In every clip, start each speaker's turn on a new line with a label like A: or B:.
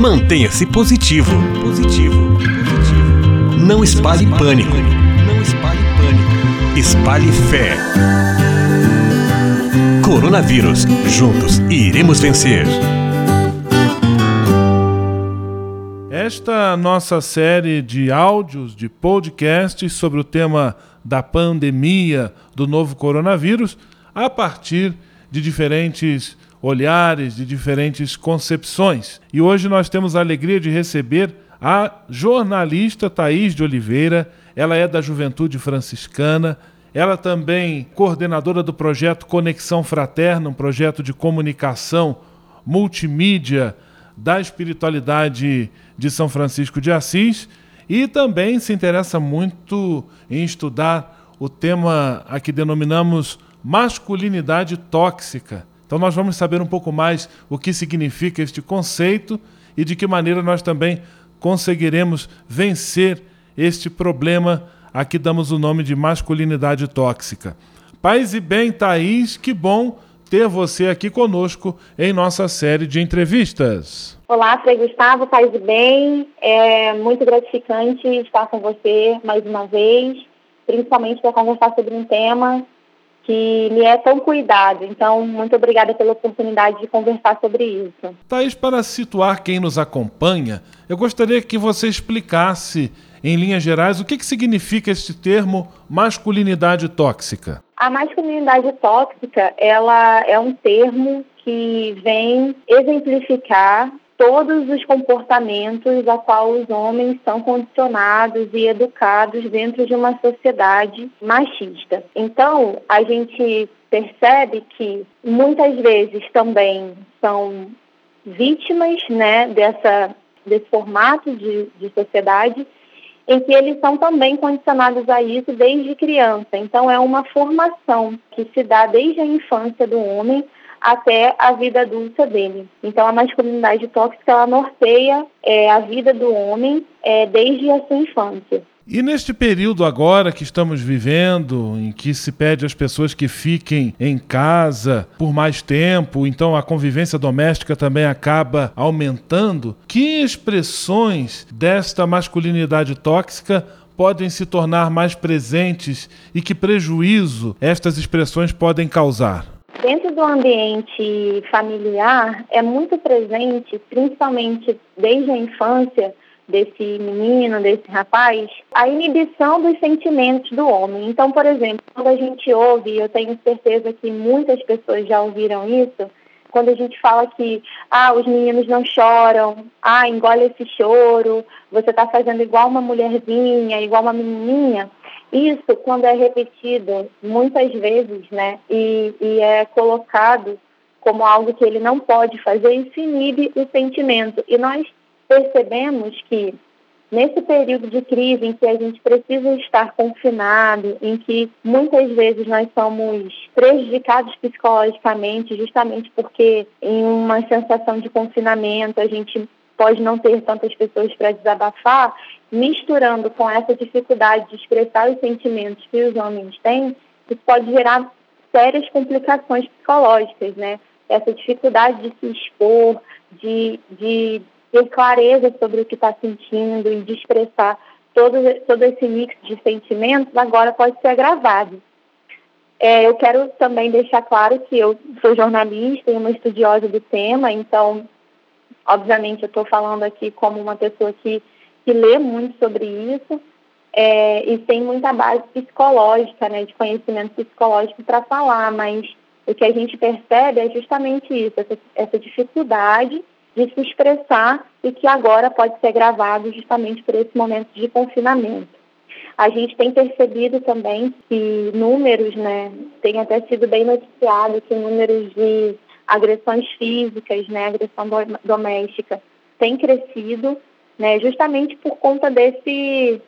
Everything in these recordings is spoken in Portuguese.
A: Mantenha-se positivo. Positivo. Positivo. Não espalhe pânico. Não espalhe pânico. Espalhe fé. Coronavírus. Juntos iremos vencer.
B: Esta nossa série de áudios, de podcasts sobre o tema da pandemia do novo coronavírus, a partir de diferentes olhares, de diferentes concepções. E hoje nós temos a alegria de receber a jornalista Thaís de Oliveira. Ela é da Juventude Franciscana. Ela também coordenadora do projeto Conexão Fraterna, um projeto de comunicação multimídia da espiritualidade de São Francisco de Assis e também se interessa muito em estudar o tema a que denominamos masculinidade tóxica. Então nós vamos saber um pouco mais o que significa este conceito e de que maneira nós também conseguiremos vencer este problema a que damos o nome de masculinidade tóxica. Paz e bem, Thaís, que bom ter você aqui conosco em nossa série de entrevistas.
C: Olá, Frei Gustavo, paz e bem. É muito gratificante estar com você mais uma vez, principalmente para conversar sobre um tema que me é tão cuidado. Então, muito obrigada pela oportunidade de conversar sobre isso.
B: Thaís, para situar quem nos acompanha, eu gostaria que você explicasse, em linhas gerais, o que, que significa este termo masculinidade tóxica.
C: A masculinidade tóxica, ela é um termo que vem exemplificar todos os comportamentos a qual os homens são condicionados e educados dentro de uma sociedade machista. Então, a gente percebe que muitas vezes também são vítimas né, dessa, desse formato de, de sociedade em que eles são também condicionados a isso desde criança. Então, é uma formação que se dá desde a infância do homem até a vida adulta dele. Então, a masculinidade tóxica ela norteia é, a vida do homem é, desde a sua infância.
B: E neste período agora que estamos vivendo, em que se pede às pessoas que fiquem em casa por mais tempo, então a convivência doméstica também acaba aumentando, que expressões desta masculinidade tóxica podem se tornar mais presentes e que prejuízo estas expressões podem causar?
C: Dentro do ambiente familiar, é muito presente, principalmente desde a infância desse menino, desse rapaz, a inibição dos sentimentos do homem. Então, por exemplo, quando a gente ouve, eu tenho certeza que muitas pessoas já ouviram isso, quando a gente fala que ah, os meninos não choram, ah, engole esse choro, você está fazendo igual uma mulherzinha, igual uma menininha, isso, quando é repetido muitas vezes, né, e, e é colocado como algo que ele não pode fazer, isso inibe o sentimento. E nós percebemos que nesse período de crise em que a gente precisa estar confinado, em que muitas vezes nós somos prejudicados psicologicamente, justamente porque em uma sensação de confinamento a gente pode não ter tantas pessoas para desabafar, misturando com essa dificuldade de expressar os sentimentos que os homens têm, isso pode gerar sérias complicações psicológicas, né? Essa dificuldade de se expor, de, de ter clareza sobre o que está sentindo e de expressar todo, todo esse mix de sentimentos, agora pode ser agravado. É, eu quero também deixar claro que eu sou jornalista e uma estudiosa do tema, então Obviamente, eu estou falando aqui como uma pessoa que, que lê muito sobre isso é, e tem muita base psicológica, né, de conhecimento psicológico para falar, mas o que a gente percebe é justamente isso, essa, essa dificuldade de se expressar e que agora pode ser gravado justamente por esse momento de confinamento. A gente tem percebido também que números, né, tem até sido bem noticiado que números de agressões físicas, né, agressão doméstica, tem crescido, né, justamente por conta desse,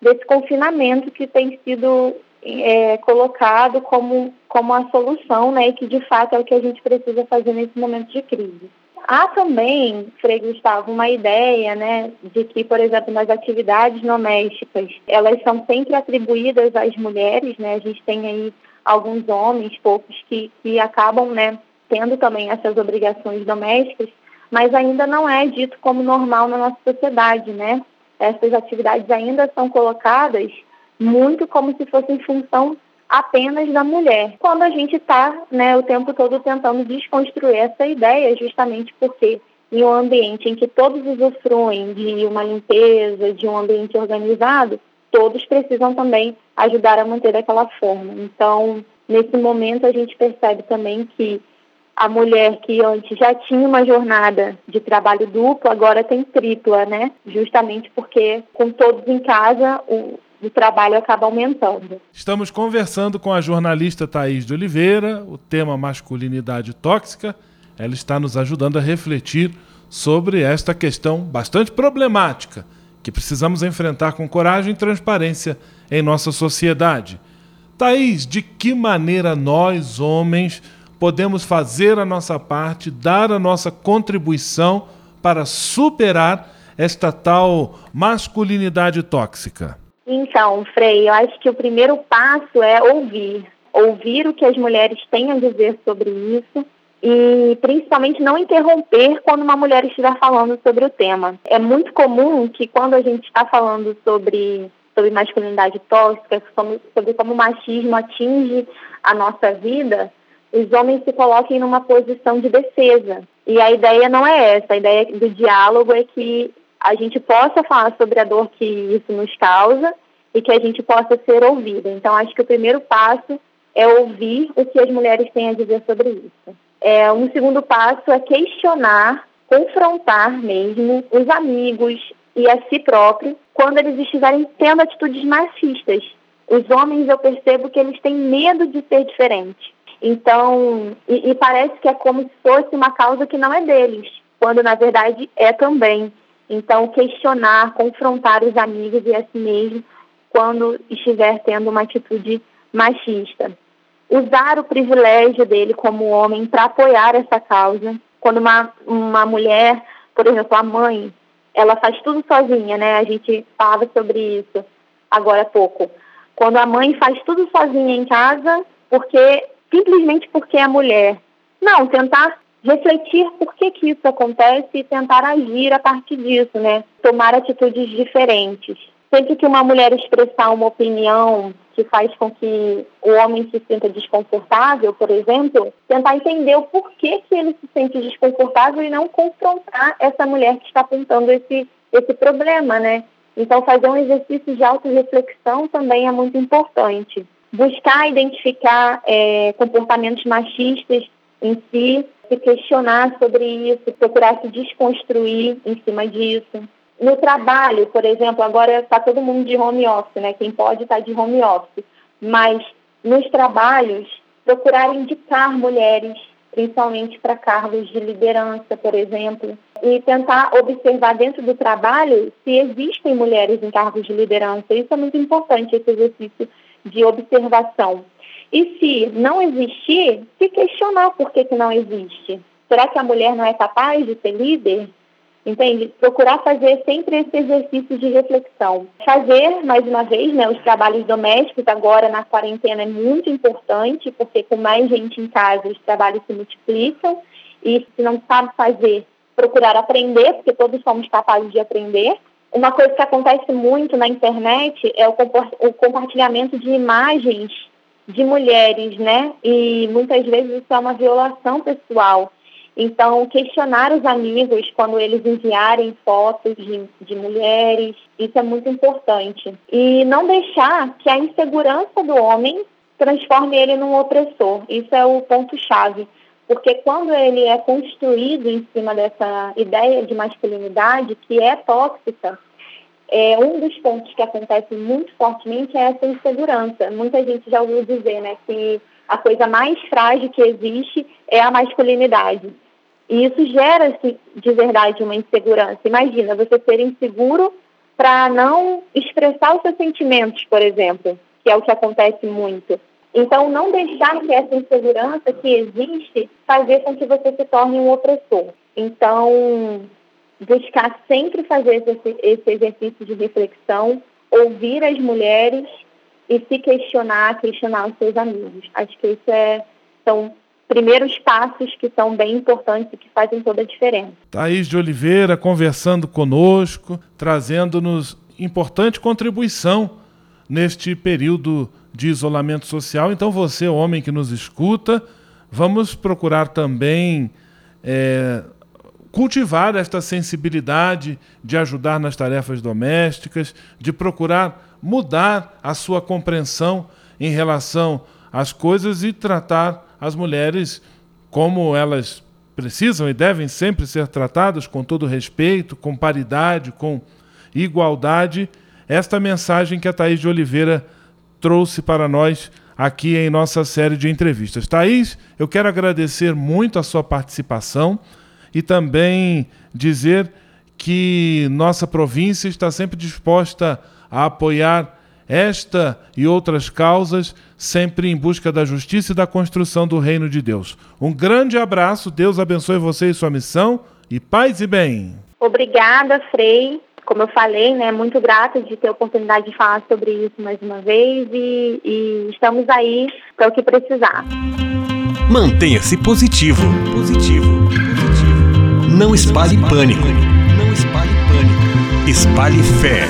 C: desse confinamento que tem sido é, colocado como, como a solução, né, e que de fato é o que a gente precisa fazer nesse momento de crise. Há também, Frei Gustavo, uma ideia, né, de que, por exemplo, nas atividades domésticas, elas são sempre atribuídas às mulheres, né, a gente tem aí alguns homens, poucos, que, que acabam, né, tendo também essas obrigações domésticas, mas ainda não é dito como normal na nossa sociedade, né? Essas atividades ainda são colocadas muito como se fossem função apenas da mulher. Quando a gente está né, o tempo todo tentando desconstruir essa ideia, justamente porque em um ambiente em que todos usufruem de uma limpeza, de um ambiente organizado, todos precisam também ajudar a manter daquela forma. Então, nesse momento, a gente percebe também que a mulher que antes já tinha uma jornada de trabalho duplo, agora tem tripla, né? Justamente porque com todos em casa, o, o trabalho acaba aumentando.
B: Estamos conversando com a jornalista Thaís de Oliveira, o tema masculinidade tóxica. Ela está nos ajudando a refletir sobre esta questão bastante problemática que precisamos enfrentar com coragem e transparência em nossa sociedade. Thaís, de que maneira nós, homens, podemos fazer a nossa parte, dar a nossa contribuição para superar esta tal masculinidade tóxica?
C: Então, Frei, eu acho que o primeiro passo é ouvir. Ouvir o que as mulheres têm a dizer sobre isso e principalmente não interromper quando uma mulher estiver falando sobre o tema. É muito comum que quando a gente está falando sobre, sobre masculinidade tóxica, sobre, sobre como o machismo atinge a nossa vida, os homens se coloquem numa posição de defesa. E a ideia não é essa, a ideia do diálogo é que a gente possa falar sobre a dor que isso nos causa e que a gente possa ser ouvida. Então, acho que o primeiro passo é ouvir o que as mulheres têm a dizer sobre isso. É, um segundo passo é questionar, confrontar mesmo os amigos e a si próprio quando eles estiverem tendo atitudes machistas. Os homens, eu percebo que eles têm medo de ser diferente. Então, e, e parece que é como se fosse uma causa que não é deles, quando na verdade é também. Então, questionar, confrontar os amigos e a si mesmo quando estiver tendo uma atitude machista. Usar o privilégio dele como homem para apoiar essa causa. Quando uma, uma mulher, por exemplo, a mãe, ela faz tudo sozinha, né? A gente falava sobre isso agora há pouco. Quando a mãe faz tudo sozinha em casa, porque simplesmente porque é mulher. Não, tentar refletir por que, que isso acontece e tentar agir a partir disso, né? Tomar atitudes diferentes. Sempre que uma mulher expressar uma opinião que faz com que o homem se sinta desconfortável, por exemplo, tentar entender o porquê que ele se sente desconfortável e não confrontar essa mulher que está apontando esse, esse problema, né? Então, fazer um exercício de autorreflexão também é muito importante. Buscar identificar é, comportamentos machistas em si, se questionar sobre isso, procurar se desconstruir em cima disso. No trabalho, por exemplo, agora está todo mundo de home office, né? Quem pode está de home office. Mas nos trabalhos, procurar indicar mulheres, principalmente para cargos de liderança, por exemplo, e tentar observar dentro do trabalho se existem mulheres em cargos de liderança. Isso é muito importante, esse exercício de observação. E se não existir, se questionar por que, que não existe. Será que a mulher não é capaz de ser líder? Entende? Procurar fazer sempre esse exercício de reflexão. Fazer, mais uma vez, né, os trabalhos domésticos agora na quarentena é muito importante, porque com mais gente em casa os trabalhos se multiplicam. E se não sabe fazer, procurar aprender, porque todos somos capazes de aprender. Uma coisa que acontece muito na internet é o, o compartilhamento de imagens de mulheres, né? E muitas vezes isso é uma violação pessoal. Então, questionar os amigos quando eles enviarem fotos de, de mulheres, isso é muito importante. E não deixar que a insegurança do homem transforme ele num opressor. Isso é o ponto-chave. Porque quando ele é construído em cima dessa ideia de masculinidade, que é tóxica, é, um dos pontos que acontece muito fortemente é essa insegurança. Muita gente já ouviu dizer né, que a coisa mais frágil que existe é a masculinidade. E isso gera assim, de verdade uma insegurança. Imagina você ser inseguro para não expressar os seus sentimentos, por exemplo, que é o que acontece muito. Então, não deixar que essa insegurança que existe fazer com que você se torne um opressor. Então, buscar sempre fazer esse, exercício de reflexão, ouvir as mulheres e se questionar, questionar os seus amigos. Acho que isso é, são primeiros passos que são bem importantes e que fazem toda a diferença.
B: Thaís de Oliveira conversando conosco, trazendo-nos importante contribuição neste período de isolamento social. Então, você, homem que nos escuta, vamos procurar também é, cultivar esta sensibilidade de ajudar nas tarefas domésticas, de procurar mudar a sua compreensão em relação às coisas e tratar as mulheres como elas precisam e devem sempre ser tratadas com todo respeito, com paridade, com igualdade. Esta mensagem que a Thaís de Oliveira trouxe para nós aqui em nossa série de entrevistas. Thaís, eu quero agradecer muito a sua participação e também dizer que nossa província está sempre disposta a apoiar esta e outras causas, sempre em busca da justiça e da construção do reino de Deus. Um grande abraço, Deus abençoe você e sua missão, e paz e bem.
C: Obrigada, Frei. Como eu falei, né, muito grata de ter a oportunidade de falar sobre isso mais uma vez e, e estamos aí para o que precisar.
A: Mantenha-se positivo. Positivo. Positivo. Não espalhe pânico. Não espalhe pânico. Espalhe fé.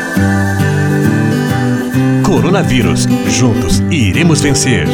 A: Coronavírus. Juntos iremos vencer.